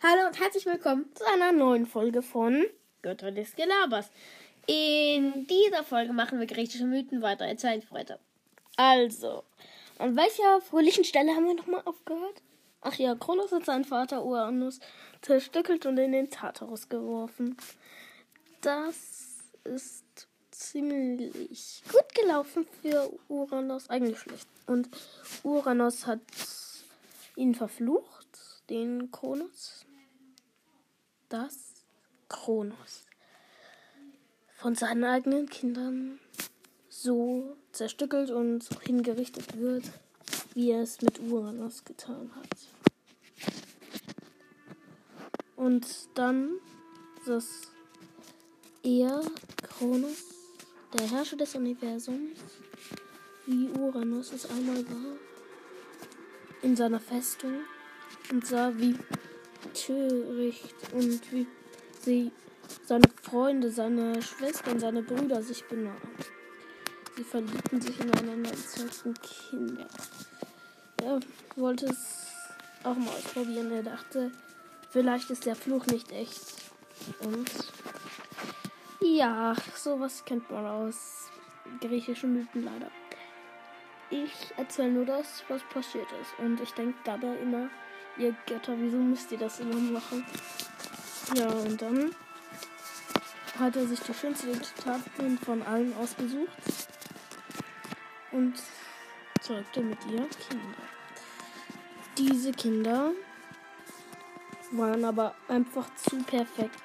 Hallo und herzlich willkommen zu einer neuen Folge von Götter des Gelabers. In dieser Folge machen wir griechische Mythen weiter. Erzählen weiter. Also, an welcher fröhlichen Stelle haben wir nochmal aufgehört? Ach ja, Kronos hat seinen Vater Uranus zerstückelt und in den Tartarus geworfen. Das ist ziemlich gut gelaufen für Uranus. Eigentlich schlecht. Und Uranus hat ihn verflucht, den Kronos. Das Kronos von seinen eigenen Kindern so zerstückelt und hingerichtet wird, wie er es mit Uranus getan hat. Und dann, dass er, Kronos, der Herrscher des Universums, wie Uranus es einmal war, in seiner Festung und sah, wie töricht und wie sie, seine Freunde, seine Schwestern, seine Brüder sich benahmen. Sie verliebten sich ineinander und zeugten Kinder. Er wollte es auch mal ausprobieren. Er dachte, vielleicht ist der Fluch nicht echt. Und ja, sowas kennt man aus griechischen Mythen leider. Ich erzähle nur das, was passiert ist. Und ich denke dabei immer, ihr Götter, wieso müsst ihr das immer machen? Ja, und dann hat er sich die schönste Taten von allen ausgesucht und zeugte mit ihr Kinder. Diese Kinder waren aber einfach zu perfekt.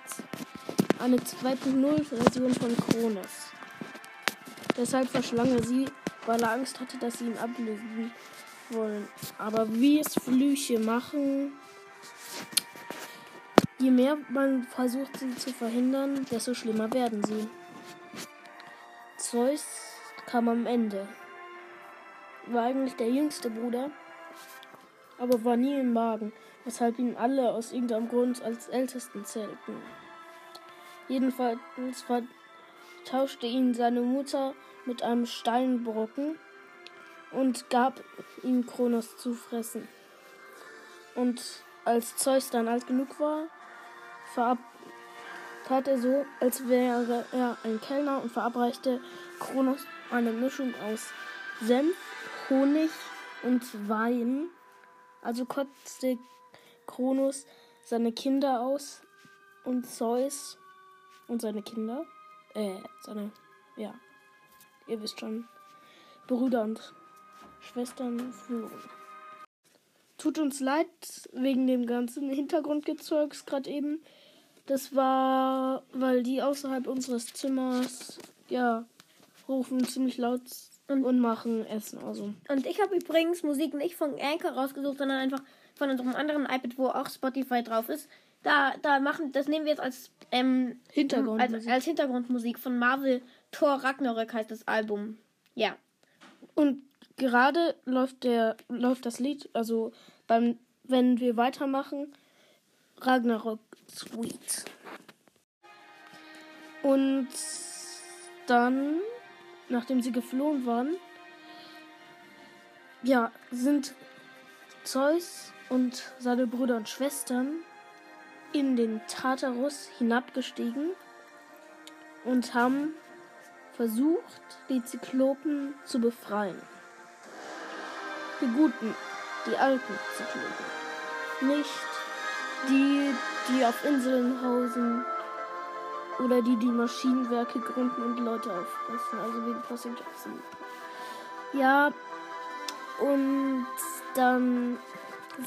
Eine 2.0 Version von Kronos. Deshalb verschlang er sie, weil er Angst hatte, dass sie ihn ablösen wollen. Aber wie es Flüche machen, je mehr man versucht, sie zu verhindern, desto schlimmer werden sie. Zeus kam am Ende. War eigentlich der jüngste Bruder, aber war nie im Magen, weshalb ihn alle aus irgendeinem Grund als Ältesten zählten. Jedenfalls tauschte ihn seine Mutter mit einem Steinbrocken und gab ihm Kronos zu fressen. Und als Zeus dann alt genug war, tat er so, als wäre er ein Kellner und verabreichte Kronos eine Mischung aus Senf, Honig und Wein. Also kotzte Kronos seine Kinder aus und Zeus und seine Kinder, äh, seine, ja, ihr wisst schon, Brüder und Schwestern flohen. Tut uns leid wegen dem ganzen Hintergrundgezeugs gerade eben. Das war, weil die außerhalb unseres Zimmers, ja, rufen ziemlich laut und, und machen Essen. Also. Und ich habe übrigens Musik nicht von Anchor rausgesucht, sondern einfach von unserem anderen iPad, wo auch Spotify drauf ist. Da, da machen, das nehmen wir jetzt als ähm, Hintergrundmusik. Als, als Hintergrundmusik von Marvel Thor Ragnarök heißt das Album. Ja. Und gerade läuft der läuft das Lied, also beim wenn wir weitermachen, Ragnarok Sweet. Und dann, nachdem sie geflohen waren, ja, sind Zeus und seine Brüder und Schwestern in den Tartarus hinabgestiegen und haben versucht, die Zyklopen zu befreien. Die guten, die alten Zyklopen. Nicht die, die auf Inseln hausen oder die die Maschinenwerke gründen und Leute auffressen, also wie Percy Jackson. Ja, und dann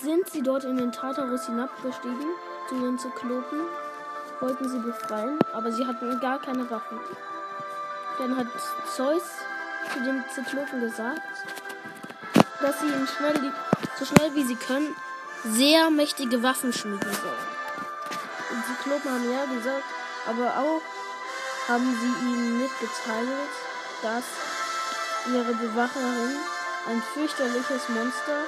sind sie dort in den Tartarus hinabgestiegen zu den Zyklopen, wollten sie befreien, aber sie hatten gar keine Waffen. Dann hat Zeus zu den Zyklopen gesagt, dass sie ihn schnell, so schnell wie sie können, sehr mächtige Waffen schmieden sollen. Und die Zyklopen haben ja gesagt, aber auch haben sie ihm mitgeteilt, dass ihre Bewacherin ein fürchterliches Monster,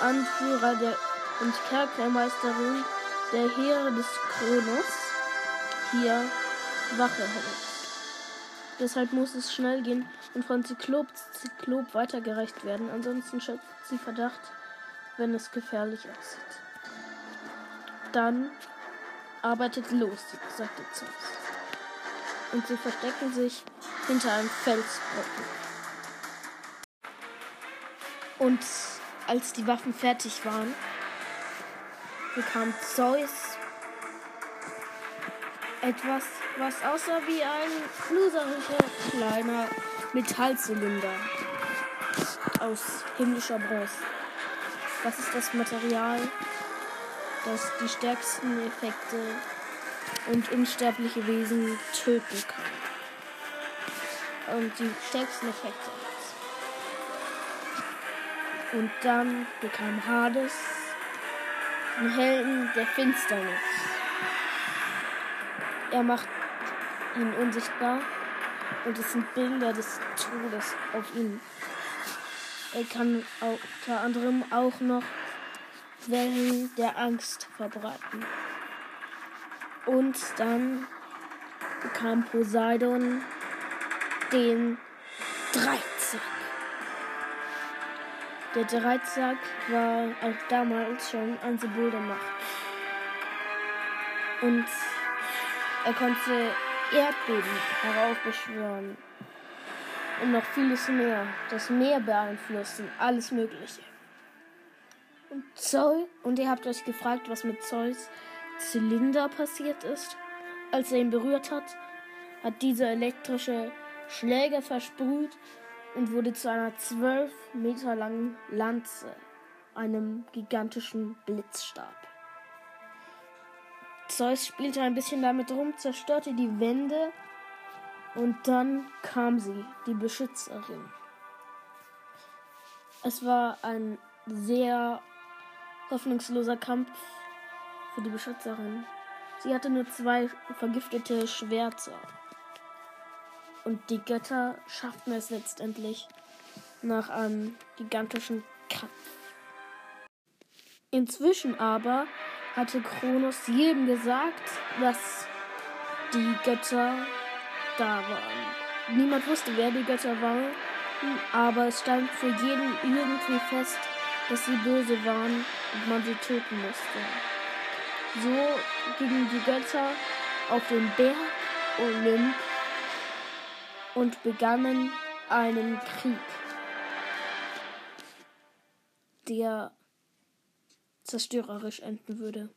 Anführer der und Kerkermeisterin der Heere des Kronos, hier Wache hält. Deshalb muss es schnell gehen und von Zyklop zu Zyklop weitergereicht werden. Ansonsten schöpft sie Verdacht, wenn es gefährlich aussieht. Dann arbeitet los, sagte Zeus. Und sie verstecken sich hinter einem Felsbrocken. Und als die Waffen fertig waren, bekam Zeus etwas, was aussah wie ein loserischer kleiner Metallzylinder aus himmlischer Bronze. Das ist das Material, das die stärksten Effekte und unsterbliche Wesen töten kann. Und die stärksten Effekte. Und dann bekam Hades den Helden der Finsternis. Er macht ihn unsichtbar und es sind Bilder des Todes auf ihm. Er kann unter anderem auch noch Wellen der Angst verbreiten. Und dann bekam Poseidon den Dreizack. Der Dreizack war auch damals schon ein Symbol der Macht. Und er konnte Erdbeben heraufbeschwören. Und noch vieles mehr. Das Meer beeinflussen. Alles Mögliche. Und Zeus, und ihr habt euch gefragt, was mit Zeus Zylinder passiert ist. Als er ihn berührt hat, hat dieser elektrische Schläger versprüht und wurde zu einer zwölf Meter langen Lanze, einem gigantischen Blitzstab. Zeus spielte ein bisschen damit rum, zerstörte die Wände und dann kam sie, die Beschützerin. Es war ein sehr hoffnungsloser Kampf für die Beschützerin. Sie hatte nur zwei vergiftete Schwerter. Und die Götter schafften es letztendlich nach einem gigantischen Kampf. Inzwischen aber hatte Kronos jedem gesagt, dass die Götter da waren. Niemand wusste, wer die Götter waren, aber es stand für jeden irgendwie fest, dass sie böse waren und man sie töten musste. So gingen die Götter auf den Berg Olymp und begannen einen Krieg, der zerstörerisch enden würde.